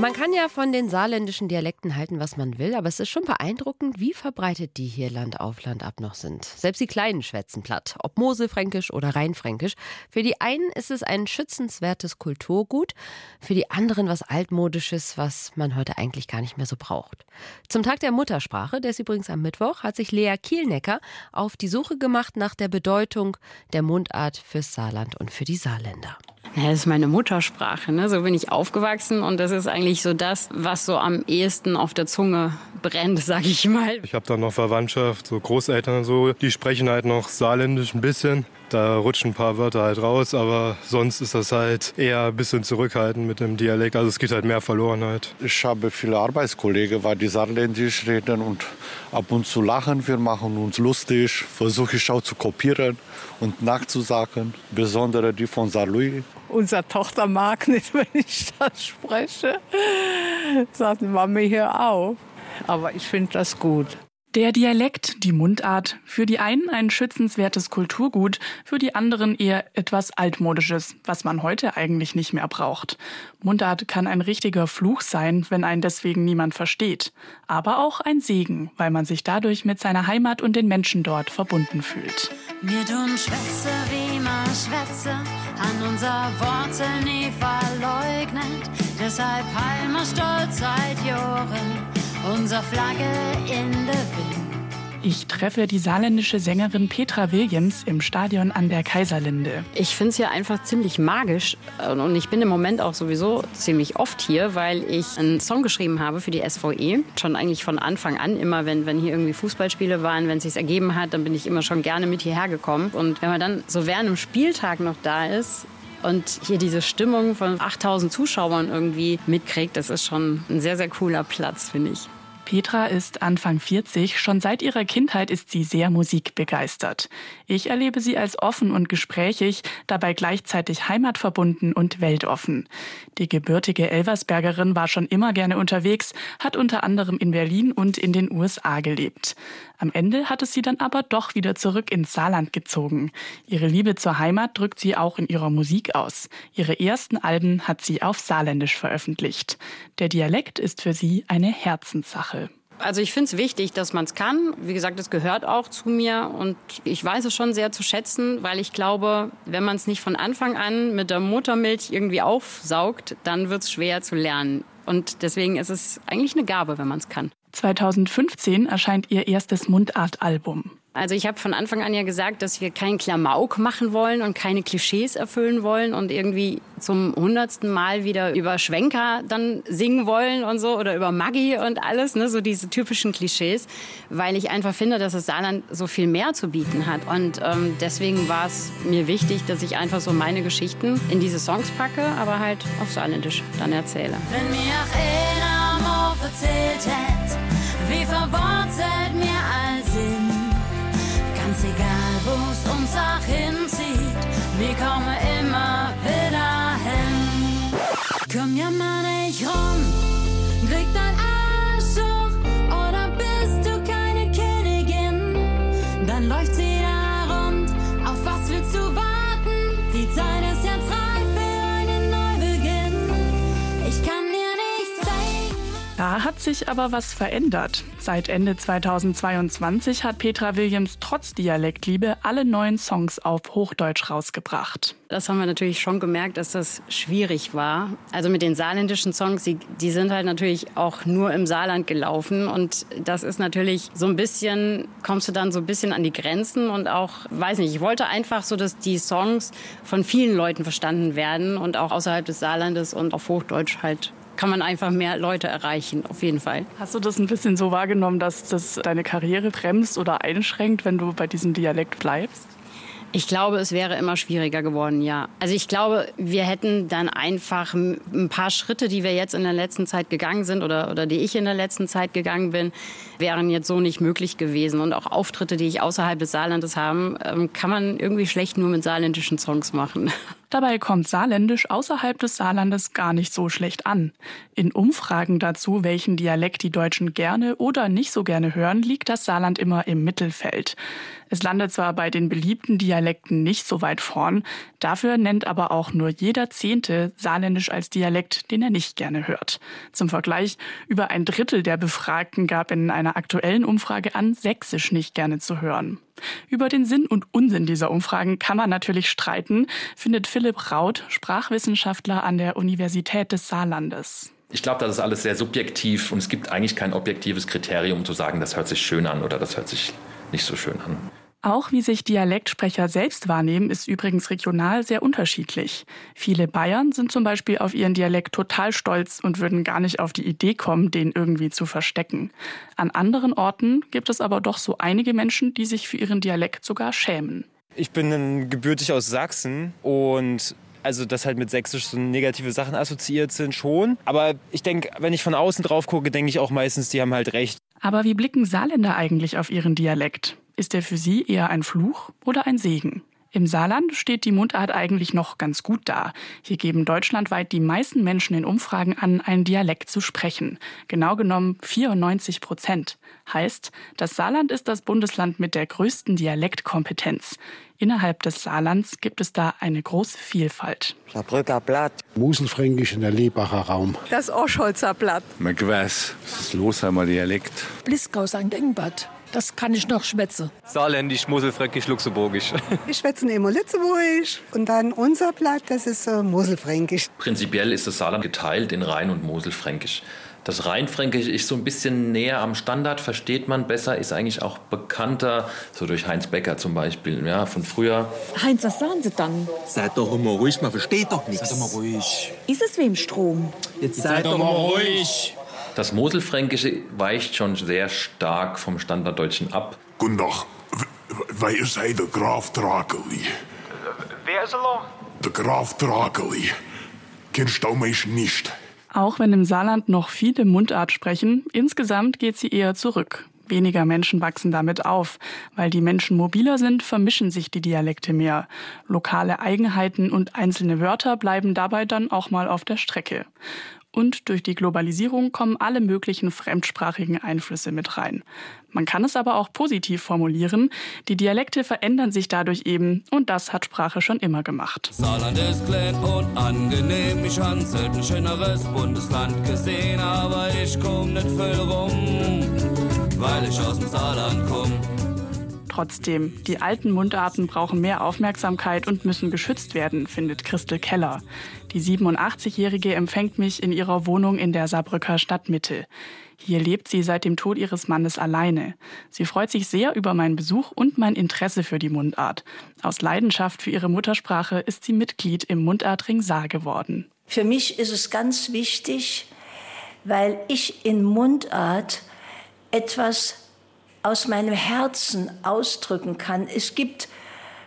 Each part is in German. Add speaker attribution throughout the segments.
Speaker 1: Man kann ja von den saarländischen Dialekten halten, was man will, aber es ist schon beeindruckend, wie verbreitet die hier Land auf Land ab noch sind. Selbst die Kleinen schwätzen platt, ob Moselfränkisch oder Rheinfränkisch. Für die einen ist es ein schützenswertes Kulturgut, für die anderen was Altmodisches, was man heute eigentlich gar nicht mehr so braucht. Zum Tag der Muttersprache, der ist übrigens am Mittwoch, hat sich Lea Kielnecker auf die Suche gemacht nach der Bedeutung der Mundart fürs Saarland und für die Saarländer.
Speaker 2: Das ist meine Muttersprache. Ne? So bin ich aufgewachsen und das ist eigentlich so das, was so am ehesten auf der Zunge brennt, sag ich mal.
Speaker 3: Ich habe dann noch Verwandtschaft, so Großeltern und so, die sprechen halt noch saarländisch ein bisschen. Da rutschen ein paar Wörter halt raus, aber sonst ist das halt eher ein bisschen zurückhaltend mit dem Dialekt. Also es geht halt mehr verloren halt.
Speaker 4: Ich habe viele Arbeitskollegen, weil die saarländisch reden und ab und zu lachen. Wir machen uns lustig, versuche ich auch zu kopieren und nachzusagen. Besonders die von Saarlouis.
Speaker 5: Unsere Tochter mag nicht, wenn ich das spreche. Sagt Mami hier auf. Aber ich finde das gut.
Speaker 6: Der Dialekt, die Mundart, für die einen ein schützenswertes Kulturgut, für die anderen eher etwas altmodisches, was man heute eigentlich nicht mehr braucht. Mundart kann ein richtiger Fluch sein, wenn einen deswegen niemand versteht, aber auch ein Segen, weil man sich dadurch mit seiner Heimat und den Menschen dort verbunden fühlt.
Speaker 7: Wir tun Schwätze, wie man Schwätze, an unser Worte nie verleugnet, deshalb heimmer stolz seit Jahren unser Flagge in der Wind.
Speaker 6: Ich treffe die saarländische Sängerin Petra Williams im Stadion an der Kaiserlinde.
Speaker 2: Ich finde es hier einfach ziemlich magisch und ich bin im Moment auch sowieso ziemlich oft hier, weil ich einen Song geschrieben habe für die SVE. Schon eigentlich von Anfang an, immer wenn, wenn hier irgendwie Fußballspiele waren, wenn es sich ergeben hat, dann bin ich immer schon gerne mit hierher gekommen. Und wenn man dann so während dem Spieltag noch da ist, und hier diese Stimmung von 8000 Zuschauern irgendwie mitkriegt, das ist schon ein sehr, sehr cooler Platz, finde ich.
Speaker 6: Petra ist Anfang 40. Schon seit ihrer Kindheit ist sie sehr musikbegeistert. Ich erlebe sie als offen und gesprächig, dabei gleichzeitig heimatverbunden und weltoffen. Die gebürtige Elversbergerin war schon immer gerne unterwegs, hat unter anderem in Berlin und in den USA gelebt. Am Ende hat es sie dann aber doch wieder zurück ins Saarland gezogen. Ihre Liebe zur Heimat drückt sie auch in ihrer Musik aus. Ihre ersten Alben hat sie auf Saarländisch veröffentlicht. Der Dialekt ist für sie eine Herzenssache.
Speaker 2: Also ich finde es wichtig, dass man es kann. Wie gesagt, es gehört auch zu mir und ich weiß es schon sehr zu schätzen, weil ich glaube, wenn man es nicht von Anfang an mit der Muttermilch irgendwie aufsaugt, dann wird es schwer zu lernen. Und deswegen ist es eigentlich eine Gabe, wenn man es kann.
Speaker 6: 2015 erscheint ihr erstes Mundartalbum.
Speaker 2: Also ich habe von Anfang an ja gesagt, dass wir keinen Klamauk machen wollen und keine Klischees erfüllen wollen und irgendwie zum hundertsten Mal wieder über Schwenker dann singen wollen und so oder über Maggi und alles, ne, so diese typischen Klischees, weil ich einfach finde, dass das Saarland so viel mehr zu bieten hat und ähm, deswegen war es mir wichtig, dass ich einfach so meine Geschichten in diese Songs packe, aber halt auf Saarländisch dann erzähle.
Speaker 7: Wenn mir einer erzählt hätte, wie verwurzelt mir all auch hinzieht, wir kommen immer wieder hin. Komm ja mal
Speaker 6: hat sich aber was verändert. Seit Ende 2022 hat Petra Williams trotz Dialektliebe alle neuen Songs auf Hochdeutsch rausgebracht.
Speaker 2: Das haben wir natürlich schon gemerkt, dass das schwierig war. Also mit den saarländischen Songs, die, die sind halt natürlich auch nur im Saarland gelaufen. Und das ist natürlich so ein bisschen, kommst du dann so ein bisschen an die Grenzen und auch, weiß nicht, ich wollte einfach so, dass die Songs von vielen Leuten verstanden werden und auch außerhalb des Saarlandes und auf Hochdeutsch halt kann man einfach mehr Leute erreichen, auf jeden Fall.
Speaker 6: Hast du das ein bisschen so wahrgenommen, dass das deine Karriere bremst oder einschränkt, wenn du bei diesem Dialekt bleibst?
Speaker 2: Ich glaube, es wäre immer schwieriger geworden, ja. Also ich glaube, wir hätten dann einfach ein paar Schritte, die wir jetzt in der letzten Zeit gegangen sind oder, oder die ich in der letzten Zeit gegangen bin, wären jetzt so nicht möglich gewesen. Und auch Auftritte, die ich außerhalb des Saarlandes habe, ähm, kann man irgendwie schlecht nur mit saarländischen Songs machen.
Speaker 6: Dabei kommt Saarländisch außerhalb des Saarlandes gar nicht so schlecht an. In Umfragen dazu, welchen Dialekt die Deutschen gerne oder nicht so gerne hören, liegt das Saarland immer im Mittelfeld. Es landet zwar bei den beliebten Dialekten nicht so weit vorn, dafür nennt aber auch nur jeder Zehnte Saarländisch als Dialekt, den er nicht gerne hört. Zum Vergleich, über ein Drittel der Befragten gab in einer aktuellen Umfrage an, Sächsisch nicht gerne zu hören. Über den Sinn und Unsinn dieser Umfragen kann man natürlich streiten, findet Philipp Raut, Sprachwissenschaftler an der Universität des Saarlandes.
Speaker 8: Ich glaube, das ist alles sehr subjektiv und es gibt eigentlich kein objektives Kriterium, um zu sagen, das hört sich schön an oder das hört sich nicht so schön an.
Speaker 6: Auch wie sich Dialektsprecher selbst wahrnehmen, ist übrigens regional sehr unterschiedlich. Viele Bayern sind zum Beispiel auf ihren Dialekt total stolz und würden gar nicht auf die Idee kommen, den irgendwie zu verstecken. An anderen Orten gibt es aber doch so einige Menschen, die sich für ihren Dialekt sogar schämen.
Speaker 9: Ich bin gebürtig aus Sachsen und also dass halt mit Sächsisch so negative Sachen assoziiert sind schon. Aber ich denke, wenn ich von außen drauf gucke, denke ich auch meistens, die haben halt recht.
Speaker 6: Aber wie blicken Saarländer eigentlich auf ihren Dialekt? Ist er für sie eher ein Fluch oder ein Segen? Im Saarland steht die Mundart eigentlich noch ganz gut da. Hier geben deutschlandweit die meisten Menschen in Umfragen an, einen Dialekt zu sprechen. Genau genommen 94 Prozent. Heißt, das Saarland ist das Bundesland mit der größten Dialektkompetenz. Innerhalb des Saarlands gibt es da eine große Vielfalt.
Speaker 10: Saarbrücker Blatt.
Speaker 11: Muselfränkisch in der Lebacher Raum.
Speaker 12: Das Oscholzer Blatt.
Speaker 13: McWass. Das Losheimer Dialekt.
Speaker 14: Bliskau St. Engbad. Das kann ich noch schwätze.
Speaker 15: Saarländisch, Moselfränkisch, Luxemburgisch.
Speaker 16: Ich schwätze immer Lützeburgisch und dann unser Blatt, das ist äh, Moselfränkisch.
Speaker 8: Prinzipiell ist das Saarland geteilt in Rhein- und Moselfränkisch. Das Rheinfränkisch ist so ein bisschen näher am Standard, versteht man besser, ist eigentlich auch bekannter, so durch Heinz Becker zum Beispiel, ja, von früher.
Speaker 17: Heinz, was sagen Sie dann?
Speaker 18: Seid doch immer ruhig, man versteht doch nichts.
Speaker 17: Seid doch mal ruhig. Ist es wem Strom?
Speaker 18: Jetzt, Jetzt seid, seid doch mal ruhig.
Speaker 8: Das Moselfränkische weicht schon sehr stark vom Standarddeutschen ab.
Speaker 19: Guten Tag. Wer ist hij der Graf Drakeli?
Speaker 15: Wer ist er?
Speaker 19: Der Graf Drakeli. Kennst du mich nicht?
Speaker 6: Auch wenn im Saarland noch viele Mundart sprechen, insgesamt geht sie eher zurück. Weniger Menschen wachsen damit auf. Weil die Menschen mobiler sind, vermischen sich die Dialekte mehr. Lokale Eigenheiten und einzelne Wörter bleiben dabei dann auch mal auf der Strecke. Und durch die Globalisierung kommen alle möglichen fremdsprachigen Einflüsse mit rein. Man kann es aber auch positiv formulieren. Die Dialekte verändern sich dadurch eben und das hat Sprache schon immer gemacht.
Speaker 20: Saarland ist klein und angenehm. Ich habe selten schöneres Bundesland gesehen, aber ich komm nicht viel rum, weil ich aus dem Saarland komme.
Speaker 6: Trotzdem, die alten Mundarten brauchen mehr Aufmerksamkeit und müssen geschützt werden, findet Christel Keller. Die 87-Jährige empfängt mich in ihrer Wohnung in der Saarbrücker Stadtmitte. Hier lebt sie seit dem Tod ihres Mannes alleine. Sie freut sich sehr über meinen Besuch und mein Interesse für die Mundart. Aus Leidenschaft für ihre Muttersprache ist sie Mitglied im Mundartring Saar geworden.
Speaker 21: Für mich ist es ganz wichtig, weil ich in Mundart etwas aus meinem Herzen ausdrücken kann. Es gibt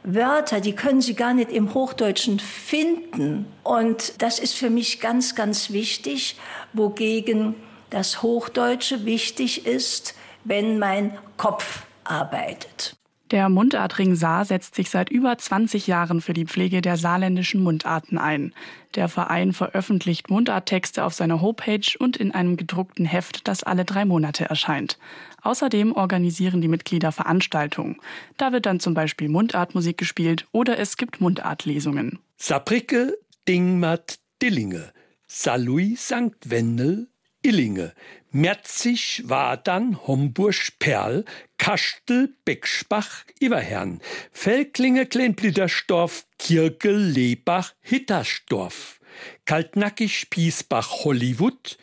Speaker 21: Wörter, die können Sie gar nicht im Hochdeutschen finden. Und das ist für mich ganz, ganz wichtig, wogegen das Hochdeutsche wichtig ist, wenn mein Kopf arbeitet.
Speaker 6: Der Mundartring Saar setzt sich seit über 20 Jahren für die Pflege der saarländischen Mundarten ein. Der Verein veröffentlicht Mundarttexte auf seiner Homepage und in einem gedruckten Heft, das alle drei Monate erscheint. Außerdem organisieren die Mitglieder Veranstaltungen. Da wird dann zum Beispiel Mundartmusik gespielt oder es gibt Mundartlesungen.
Speaker 22: Saarbrücke, Dingmat, Dillinge, Salui, St. Wendel, Illinge, Merzig war dann Homburg Perl, Kastel, Beckspach, Iverhern, Felklinge, Kleinblittersdorf, Kirke, Lebach, Hittersdorf, Kaltnackig, Piesbach, Hollywood,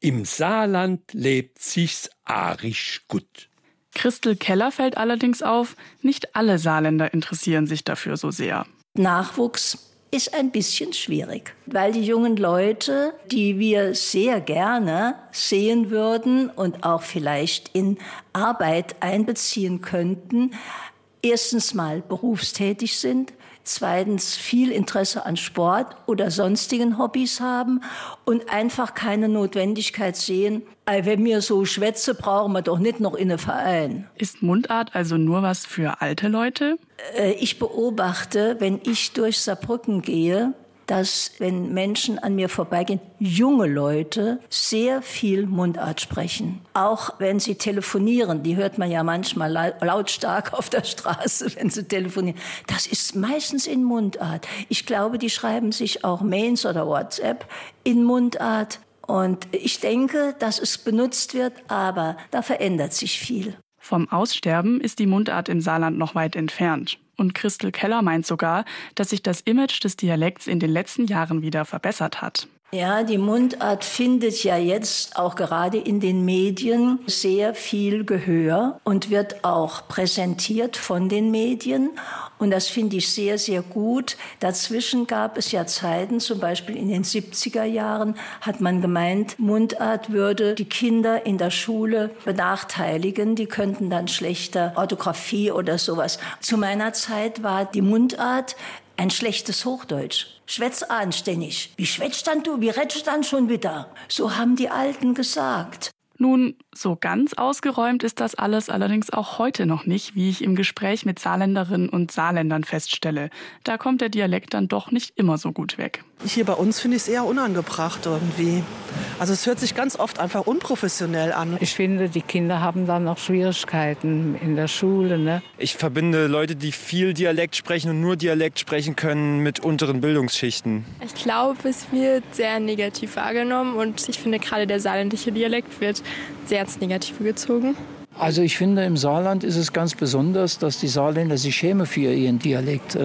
Speaker 22: im Saarland lebt sich's arisch gut.
Speaker 6: Christel Keller fällt allerdings auf, nicht alle Saarländer interessieren sich dafür so sehr.
Speaker 21: Nachwuchs ist ein bisschen schwierig, weil die jungen Leute, die wir sehr gerne sehen würden und auch vielleicht in Arbeit einbeziehen könnten, erstens mal berufstätig sind, zweitens viel Interesse an Sport oder sonstigen Hobbys haben und einfach keine Notwendigkeit sehen, wenn wir so schwätze, brauchen wir doch nicht noch in einen Verein.
Speaker 6: Ist Mundart also nur was für alte Leute?
Speaker 21: Äh, ich beobachte, wenn ich durch Saarbrücken gehe, dass, wenn Menschen an mir vorbeigehen, junge Leute sehr viel Mundart sprechen. Auch wenn sie telefonieren, die hört man ja manchmal lautstark auf der Straße, wenn sie telefonieren. Das ist meistens in Mundart. Ich glaube, die schreiben sich auch Mails oder WhatsApp in Mundart. Und ich denke, dass es benutzt wird, aber da verändert sich viel.
Speaker 6: Vom Aussterben ist die Mundart im Saarland noch weit entfernt. Und Christel Keller meint sogar, dass sich das Image des Dialekts in den letzten Jahren wieder verbessert hat.
Speaker 21: Ja, die Mundart findet ja jetzt auch gerade in den Medien sehr viel Gehör und wird auch präsentiert von den Medien. Und das finde ich sehr, sehr gut. Dazwischen gab es ja Zeiten, zum Beispiel in den 70er Jahren, hat man gemeint, Mundart würde die Kinder in der Schule benachteiligen. Die könnten dann schlechter Orthographie oder sowas. Zu meiner Zeit war die Mundart ein schlechtes Hochdeutsch. Schwätz anständig. Wie schwätzt dann du? Wie redest dann schon wieder? So haben die Alten gesagt.
Speaker 6: Nun, so ganz ausgeräumt ist das alles allerdings auch heute noch nicht, wie ich im Gespräch mit Saarländerinnen und Saarländern feststelle. Da kommt der Dialekt dann doch nicht immer so gut weg.
Speaker 23: Hier bei uns finde ich es eher unangebracht irgendwie. Also es hört sich ganz oft einfach unprofessionell an.
Speaker 5: Ich finde, die Kinder haben dann noch Schwierigkeiten in der Schule. Ne?
Speaker 9: Ich verbinde Leute, die viel Dialekt sprechen und nur Dialekt sprechen können, mit unteren Bildungsschichten.
Speaker 10: Ich glaube, es wird sehr negativ wahrgenommen und ich finde gerade der saarländische Dialekt wird sehr ins Negative gezogen.
Speaker 12: Also ich finde, im Saarland ist es ganz besonders, dass die Saarländer sich schämen für ihren Dialekt.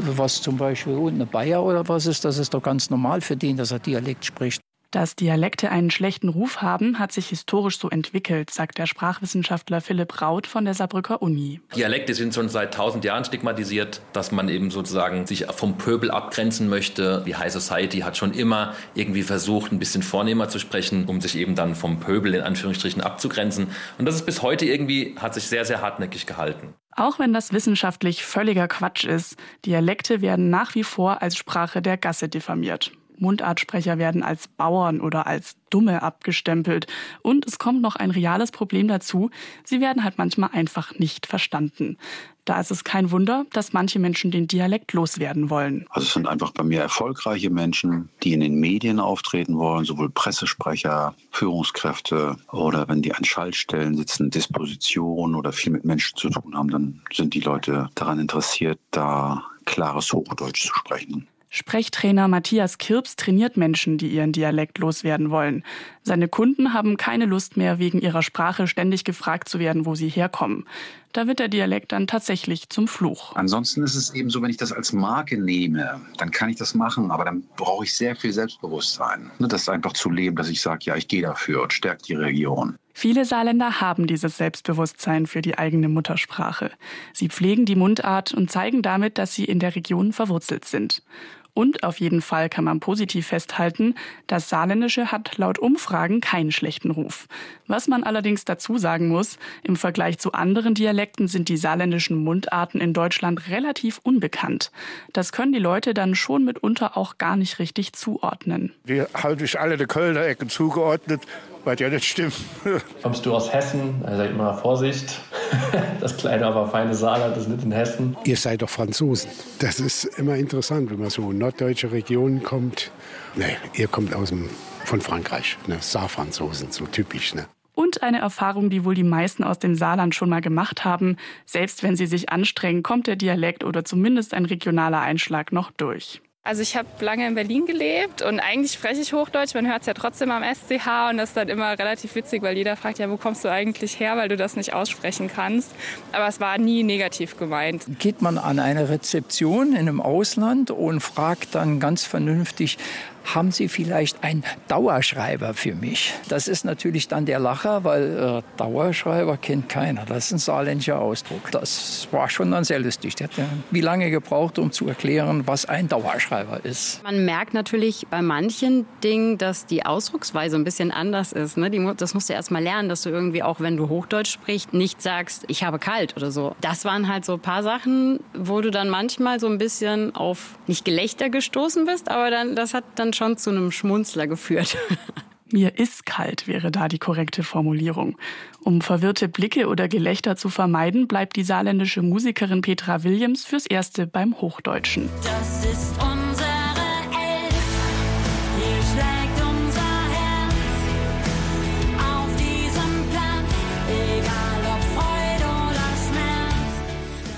Speaker 12: Was zum Beispiel unten Bayer oder was ist, das ist doch ganz normal für den, dass er Dialekt spricht.
Speaker 6: Dass Dialekte einen schlechten Ruf haben, hat sich historisch so entwickelt, sagt der Sprachwissenschaftler Philipp Raut von der Saarbrücker Uni.
Speaker 8: Dialekte sind schon seit tausend Jahren stigmatisiert, dass man eben sozusagen sich vom Pöbel abgrenzen möchte. Die High Society hat schon immer irgendwie versucht, ein bisschen vornehmer zu sprechen, um sich eben dann vom Pöbel in Anführungsstrichen abzugrenzen. Und das ist bis heute irgendwie, hat sich sehr, sehr hartnäckig gehalten.
Speaker 6: Auch wenn das wissenschaftlich völliger Quatsch ist, Dialekte werden nach wie vor als Sprache der Gasse diffamiert. Mundartsprecher werden als Bauern oder als Dumme abgestempelt. Und es kommt noch ein reales Problem dazu. Sie werden halt manchmal einfach nicht verstanden. Da ist es kein Wunder, dass manche Menschen den Dialekt loswerden wollen.
Speaker 24: Also es sind einfach bei mir erfolgreiche Menschen, die in den Medien auftreten wollen, sowohl Pressesprecher, Führungskräfte oder wenn die an Schaltstellen sitzen, Disposition oder viel mit Menschen zu tun haben, dann sind die Leute daran interessiert, da klares Hochdeutsch zu sprechen.
Speaker 6: Sprechtrainer Matthias Kirps trainiert Menschen, die ihren Dialekt loswerden wollen. Seine Kunden haben keine Lust mehr, wegen ihrer Sprache ständig gefragt zu werden, wo sie herkommen. Da wird der Dialekt dann tatsächlich zum Fluch.
Speaker 24: Ansonsten ist es eben so, wenn ich das als Marke nehme, dann kann ich das machen, aber dann brauche ich sehr viel Selbstbewusstsein. Ne, das ist einfach zu leben, dass ich sage, ja, ich gehe dafür und stärkt die Region.
Speaker 6: Viele Saarländer haben dieses Selbstbewusstsein für die eigene Muttersprache. Sie pflegen die Mundart und zeigen damit, dass sie in der Region verwurzelt sind. Und auf jeden Fall kann man positiv festhalten, das Saarländische hat laut Umfragen keinen schlechten Ruf. Was man allerdings dazu sagen muss, im Vergleich zu anderen Dialekten sind die saarländischen Mundarten in Deutschland relativ unbekannt. Das können die Leute dann schon mitunter auch gar nicht richtig zuordnen.
Speaker 11: Wir haben durch alle der Kölner Ecken zugeordnet, was ja nicht stimmt.
Speaker 25: Kommst du aus Hessen? Seid immer Vorsicht. Das kleine, aber feine Saarland ist nicht in Hessen.
Speaker 11: Ihr seid doch Franzosen. Das ist immer interessant, wenn man so in norddeutsche Regionen kommt. Nee, ihr kommt aus dem, von Frankreich. Ne? Saarfranzosen, so typisch. Ne?
Speaker 6: Und eine Erfahrung, die wohl die meisten aus dem Saarland schon mal gemacht haben. Selbst wenn sie sich anstrengen, kommt der Dialekt oder zumindest ein regionaler Einschlag noch durch.
Speaker 10: Also ich habe lange in Berlin gelebt und eigentlich spreche ich Hochdeutsch. Man hört es ja trotzdem am SCH und das ist dann immer relativ witzig, weil jeder fragt, ja, wo kommst du eigentlich her, weil du das nicht aussprechen kannst. Aber es war nie negativ gemeint.
Speaker 12: Geht man an eine Rezeption in einem Ausland und fragt dann ganz vernünftig, haben Sie vielleicht einen Dauerschreiber für mich? Das ist natürlich dann der Lacher, weil äh, Dauerschreiber kennt keiner. Das ist ein saarländischer Ausdruck. Das war schon dann sehr lustig. Der hat ja wie lange gebraucht, um zu erklären, was ein Dauerschreiber ist.
Speaker 2: Man merkt natürlich bei manchen Dingen, dass die Ausdrucksweise ein bisschen anders ist. Ne? Die, das musst du erst mal lernen, dass du irgendwie auch, wenn du Hochdeutsch sprichst, nicht sagst, ich habe kalt oder so. Das waren halt so ein paar Sachen, wo du dann manchmal so ein bisschen auf nicht Gelächter gestoßen bist, aber dann, das hat dann schon zu einem Schmunzler geführt.
Speaker 6: Mir ist kalt wäre da die korrekte Formulierung. Um verwirrte Blicke oder Gelächter zu vermeiden, bleibt die saarländische Musikerin Petra Williams fürs Erste beim Hochdeutschen.
Speaker 7: Das ist unsere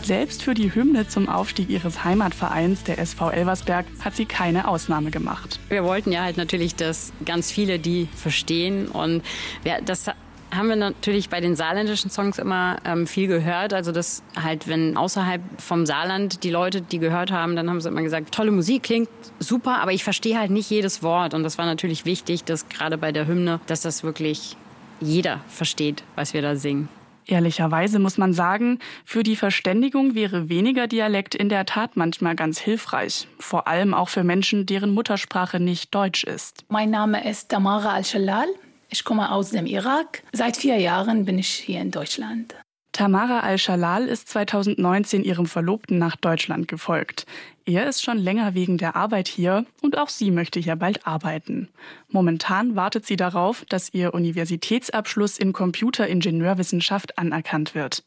Speaker 6: Selbst für die Hymne zum Aufstieg ihres Heimatvereins, der SV Elversberg, hat sie keine Ausnahme gemacht.
Speaker 2: Wir wollten ja halt natürlich, dass ganz viele die verstehen und wir, das haben wir natürlich bei den saarländischen Songs immer ähm, viel gehört. Also dass halt, wenn außerhalb vom Saarland die Leute die gehört haben, dann haben sie immer gesagt, tolle Musik, klingt super, aber ich verstehe halt nicht jedes Wort. Und das war natürlich wichtig, dass gerade bei der Hymne, dass das wirklich jeder versteht, was wir da singen.
Speaker 6: Ehrlicherweise muss man sagen, für die Verständigung wäre weniger Dialekt in der Tat manchmal ganz hilfreich. Vor allem auch für Menschen, deren Muttersprache nicht Deutsch ist.
Speaker 26: Mein Name ist Tamara Al-Shalal. Ich komme aus dem Irak. Seit vier Jahren bin ich hier in Deutschland.
Speaker 6: Tamara Al-Shalal ist 2019 ihrem Verlobten nach Deutschland gefolgt. Er ist schon länger wegen der Arbeit hier und auch sie möchte hier bald arbeiten. Momentan wartet sie darauf, dass ihr Universitätsabschluss in Computeringenieurwissenschaft anerkannt wird.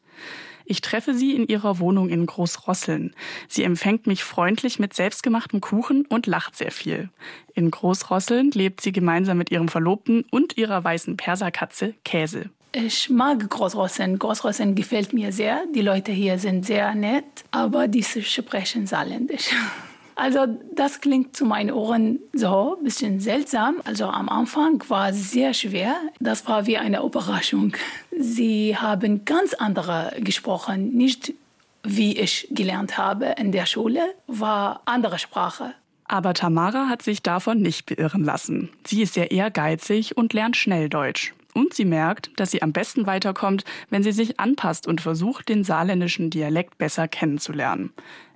Speaker 6: Ich treffe sie in ihrer Wohnung in Großrosseln. Sie empfängt mich freundlich mit selbstgemachtem Kuchen und lacht sehr viel. In Großrosseln lebt sie gemeinsam mit ihrem Verlobten und ihrer weißen Perserkatze Käse.
Speaker 26: Ich mag Großrossen. Großrossen gefällt mir sehr. Die Leute hier sind sehr nett, aber die sprechen saarländisch. Also das klingt zu meinen Ohren so ein bisschen seltsam. Also am Anfang war es sehr schwer. Das war wie eine Überraschung. Sie haben ganz andere gesprochen, nicht wie ich gelernt habe in der Schule, war andere Sprache.
Speaker 6: Aber Tamara hat sich davon nicht beirren lassen. Sie ist sehr ehrgeizig und lernt schnell Deutsch. Und sie merkt, dass sie am besten weiterkommt, wenn sie sich anpasst und versucht, den saarländischen Dialekt besser kennenzulernen.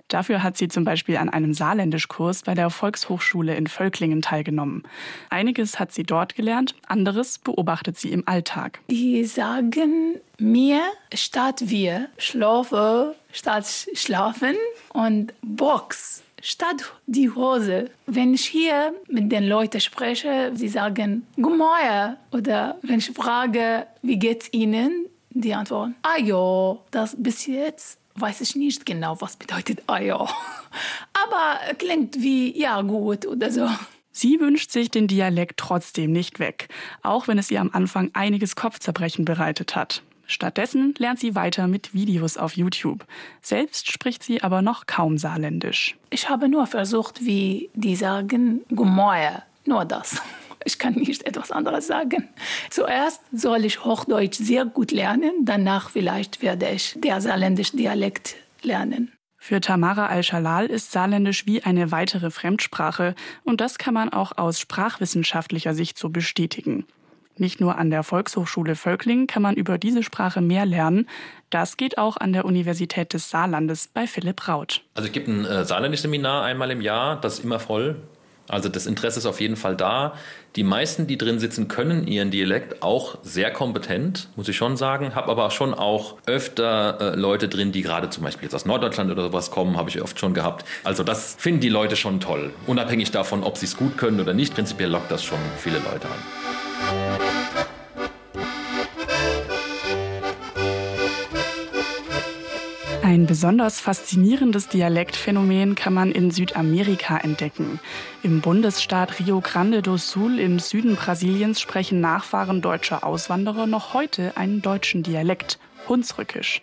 Speaker 6: Dafür hat sie zum Beispiel an einem Saarländischkurs bei der Volkshochschule in Völklingen teilgenommen. Einiges hat sie dort gelernt, anderes beobachtet sie im Alltag.
Speaker 26: Die sagen mir statt wir, schlafe statt schlafen und Box statt die Hose. Wenn ich hier mit den Leuten spreche, sie sagen Guten Morgen oder wenn ich frage, wie geht's Ihnen, die antworten, ja, das bis jetzt weiß ich nicht genau, was bedeutet ja. Aber klingt wie ja gut oder so.
Speaker 6: Sie wünscht sich den Dialekt trotzdem nicht weg, auch wenn es ihr am Anfang einiges Kopfzerbrechen bereitet hat. Stattdessen lernt sie weiter mit Videos auf YouTube. Selbst spricht sie aber noch kaum saarländisch.
Speaker 26: Ich habe nur versucht, wie die sagen, Gummoe, nur das. Ich kann nicht etwas anderes sagen. Zuerst soll ich Hochdeutsch sehr gut lernen, danach vielleicht werde ich der saarländische Dialekt lernen.
Speaker 6: Für Tamara Al-Shalal ist Saarländisch wie eine weitere Fremdsprache und das kann man auch aus sprachwissenschaftlicher Sicht so bestätigen. Nicht nur an der Volkshochschule Völklingen kann man über diese Sprache mehr lernen. Das geht auch an der Universität des Saarlandes bei Philipp Raut.
Speaker 8: Also es gibt ein äh, Saarländisch-Seminar einmal im Jahr, das ist immer voll. Also das Interesse ist auf jeden Fall da. Die meisten, die drin sitzen, können ihren Dialekt auch sehr kompetent, muss ich schon sagen. Habe aber schon auch öfter äh, Leute drin, die gerade zum Beispiel jetzt aus Norddeutschland oder sowas kommen, habe ich oft schon gehabt. Also das finden die Leute schon toll. Unabhängig davon, ob sie es gut können oder nicht, prinzipiell lockt das schon viele Leute an.
Speaker 6: Ein besonders faszinierendes Dialektphänomen kann man in Südamerika entdecken. Im Bundesstaat Rio Grande do Sul im Süden Brasiliens sprechen Nachfahren deutscher Auswanderer noch heute einen deutschen Dialekt, Hunsrückisch.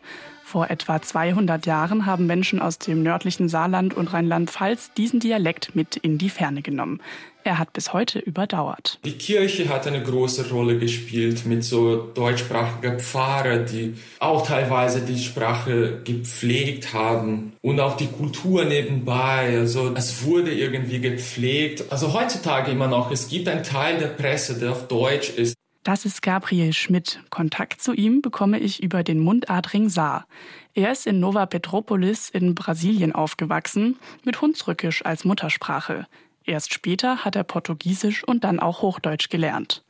Speaker 6: Vor etwa 200 Jahren haben Menschen aus dem nördlichen Saarland und Rheinland-Pfalz diesen Dialekt mit in die Ferne genommen. Er hat bis heute überdauert.
Speaker 27: Die Kirche hat eine große Rolle gespielt mit so deutschsprachigen Pfarrer, die auch teilweise die Sprache gepflegt haben und auch die Kultur nebenbei. Also es wurde irgendwie gepflegt. Also heutzutage immer noch, es gibt einen Teil der Presse, der auf Deutsch ist.
Speaker 6: Das ist Gabriel Schmidt. Kontakt zu ihm bekomme ich über den Mundadring Saar. Er ist in Nova Petropolis in Brasilien aufgewachsen, mit Hunsrückisch als Muttersprache. Erst später hat er Portugiesisch und dann auch Hochdeutsch gelernt.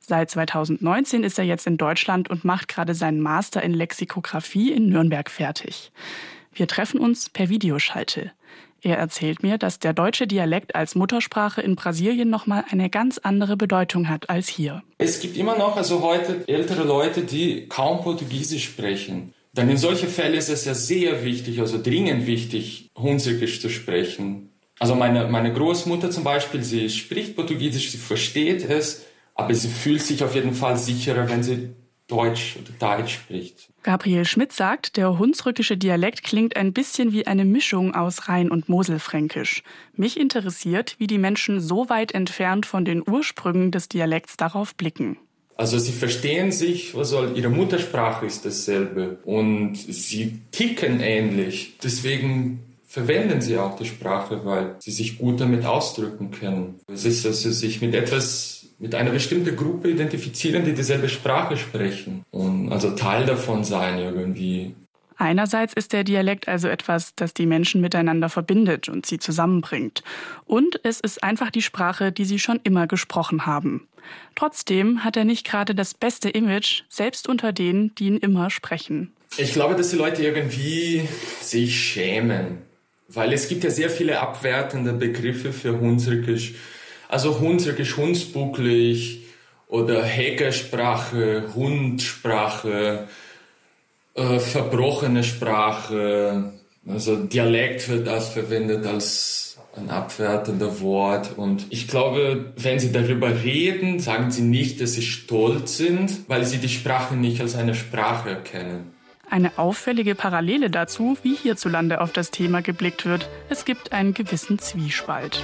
Speaker 6: Seit 2019 ist er jetzt in Deutschland und macht gerade seinen Master in Lexikographie in Nürnberg fertig. Wir treffen uns per Videoschalte. Er erzählt mir, dass der deutsche Dialekt als Muttersprache in Brasilien nochmal eine ganz andere Bedeutung hat als hier.
Speaker 27: Es gibt immer noch also heute ältere Leute, die kaum Portugiesisch sprechen. Dann in solchen Fällen ist es ja sehr wichtig, also dringend wichtig, Hunsrückisch zu sprechen. Also meine, meine Großmutter zum Beispiel, sie spricht Portugiesisch, sie versteht es, aber sie fühlt sich auf jeden Fall sicherer, wenn sie Deutsch oder Deutsch spricht.
Speaker 6: Gabriel Schmidt sagt, der hunsrückische Dialekt klingt ein bisschen wie eine Mischung aus Rhein- und Moselfränkisch. Mich interessiert, wie die Menschen so weit entfernt von den Ursprüngen des Dialekts darauf blicken.
Speaker 27: Also sie verstehen sich, also ihre Muttersprache ist dasselbe und sie ticken ähnlich. Deswegen verwenden sie auch die Sprache, weil sie sich gut damit ausdrücken können. Es ist, dass sie sich mit etwas mit einer bestimmten Gruppe identifizieren, die dieselbe Sprache sprechen und also Teil davon sein irgendwie.
Speaker 6: Einerseits ist der Dialekt also etwas, das die Menschen miteinander verbindet und sie zusammenbringt. Und es ist einfach die Sprache, die sie schon immer gesprochen haben. Trotzdem hat er nicht gerade das beste Image, selbst unter denen, die ihn immer sprechen.
Speaker 27: Ich glaube, dass die Leute irgendwie sich schämen, weil es gibt ja sehr viele abwertende Begriffe für Hunsrückisch. Also Hunsrückisch, Hundsbucklig oder Hackersprache, Hundsprache, äh, verbrochene Sprache. Also Dialekt wird als verwendet als ein abwertender Wort. Und ich glaube, wenn Sie darüber reden, sagen Sie nicht, dass Sie stolz sind, weil Sie die Sprache nicht als eine Sprache erkennen.
Speaker 6: Eine auffällige Parallele dazu, wie hierzulande auf das Thema geblickt wird. Es gibt einen gewissen Zwiespalt.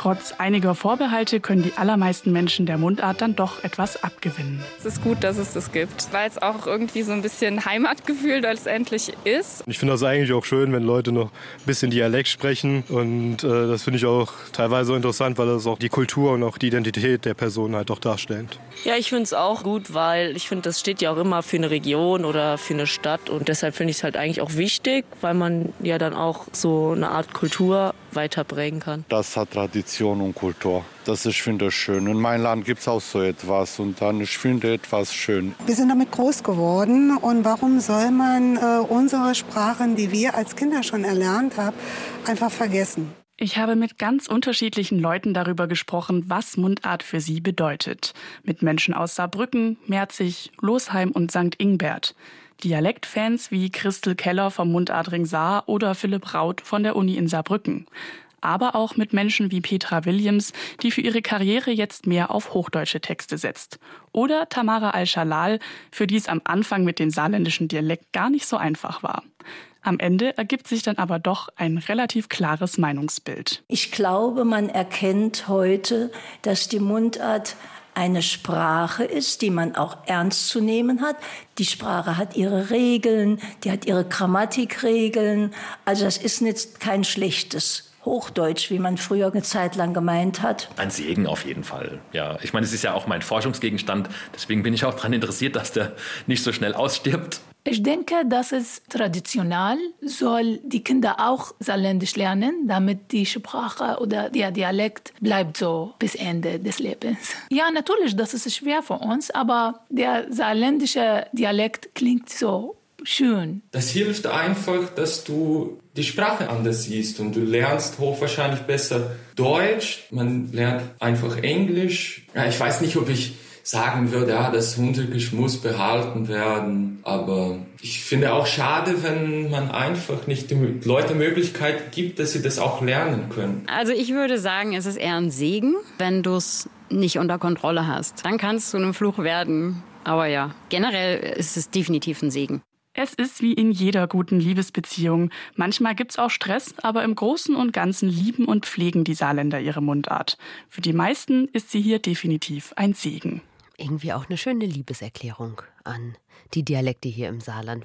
Speaker 6: Trotz einiger Vorbehalte können die allermeisten Menschen der Mundart dann doch etwas abgewinnen.
Speaker 10: Es ist gut, dass es das gibt, weil es auch irgendwie so ein bisschen Heimatgefühl letztendlich ist.
Speaker 28: Ich finde das eigentlich auch schön, wenn Leute noch ein bisschen Dialekt sprechen. Und äh, das finde ich auch teilweise interessant, weil das auch die Kultur und auch die Identität der Person halt auch darstellt.
Speaker 29: Ja, ich finde es auch gut, weil ich finde, das steht ja auch immer für eine Region oder für eine Stadt. Und deshalb finde ich es halt eigentlich auch wichtig, weil man ja dann auch so eine Art Kultur weiterbringen kann.
Speaker 30: Das hat Tradition und Kultur. Das ich finde schön. In meinem Land gibt es auch so etwas und dann ich finde etwas schön.
Speaker 16: Wir sind damit groß geworden und warum soll man äh, unsere Sprachen, die wir als Kinder schon erlernt haben, einfach vergessen?
Speaker 6: Ich habe mit ganz unterschiedlichen Leuten darüber gesprochen, was Mundart für sie bedeutet. Mit Menschen aus Saarbrücken, Merzig, Losheim und St. Ingbert. Dialektfans wie Christel Keller vom Mundadring Saar oder Philipp Raut von der Uni in Saarbrücken. Aber auch mit Menschen wie Petra Williams, die für ihre Karriere jetzt mehr auf hochdeutsche Texte setzt. Oder Tamara Al-Shalal, für die es am Anfang mit dem saarländischen Dialekt gar nicht so einfach war. Am Ende ergibt sich dann aber doch ein relativ klares Meinungsbild.
Speaker 21: Ich glaube, man erkennt heute, dass die Mundart eine Sprache ist, die man auch ernst zu nehmen hat. Die Sprache hat ihre Regeln, die hat ihre Grammatikregeln. Also das ist nicht kein schlechtes Hochdeutsch, wie man früher eine Zeit lang gemeint hat.
Speaker 8: Ein Segen auf jeden Fall. Ja, ich meine, es ist ja auch mein Forschungsgegenstand. Deswegen bin ich auch daran interessiert, dass der nicht so schnell ausstirbt.
Speaker 26: Ich denke, das ist traditionell, soll die Kinder auch Saarländisch lernen, damit die Sprache oder der Dialekt bleibt so bis Ende des Lebens. Ja, natürlich, das ist schwer für uns, aber der saarländische Dialekt klingt so schön.
Speaker 27: Das hilft einfach, dass du die Sprache anders siehst und du lernst hochwahrscheinlich besser Deutsch, man lernt einfach Englisch. Ja, ich weiß nicht, ob ich sagen würde, ja, das Hundekisch muss behalten werden. Aber ich finde auch schade, wenn man einfach nicht den Leuten Möglichkeit gibt, dass sie das auch lernen können.
Speaker 31: Also ich würde sagen, es ist eher ein Segen, wenn du es nicht unter Kontrolle hast. Dann kann es zu einem Fluch werden.
Speaker 2: Aber ja, generell ist es definitiv ein Segen.
Speaker 6: Es ist wie in jeder guten Liebesbeziehung. Manchmal gibt es auch Stress, aber im Großen und Ganzen lieben und pflegen die Saarländer ihre Mundart. Für die meisten ist sie hier definitiv ein Segen
Speaker 1: irgendwie auch eine schöne Liebeserklärung an die Dialekte hier im Saarland.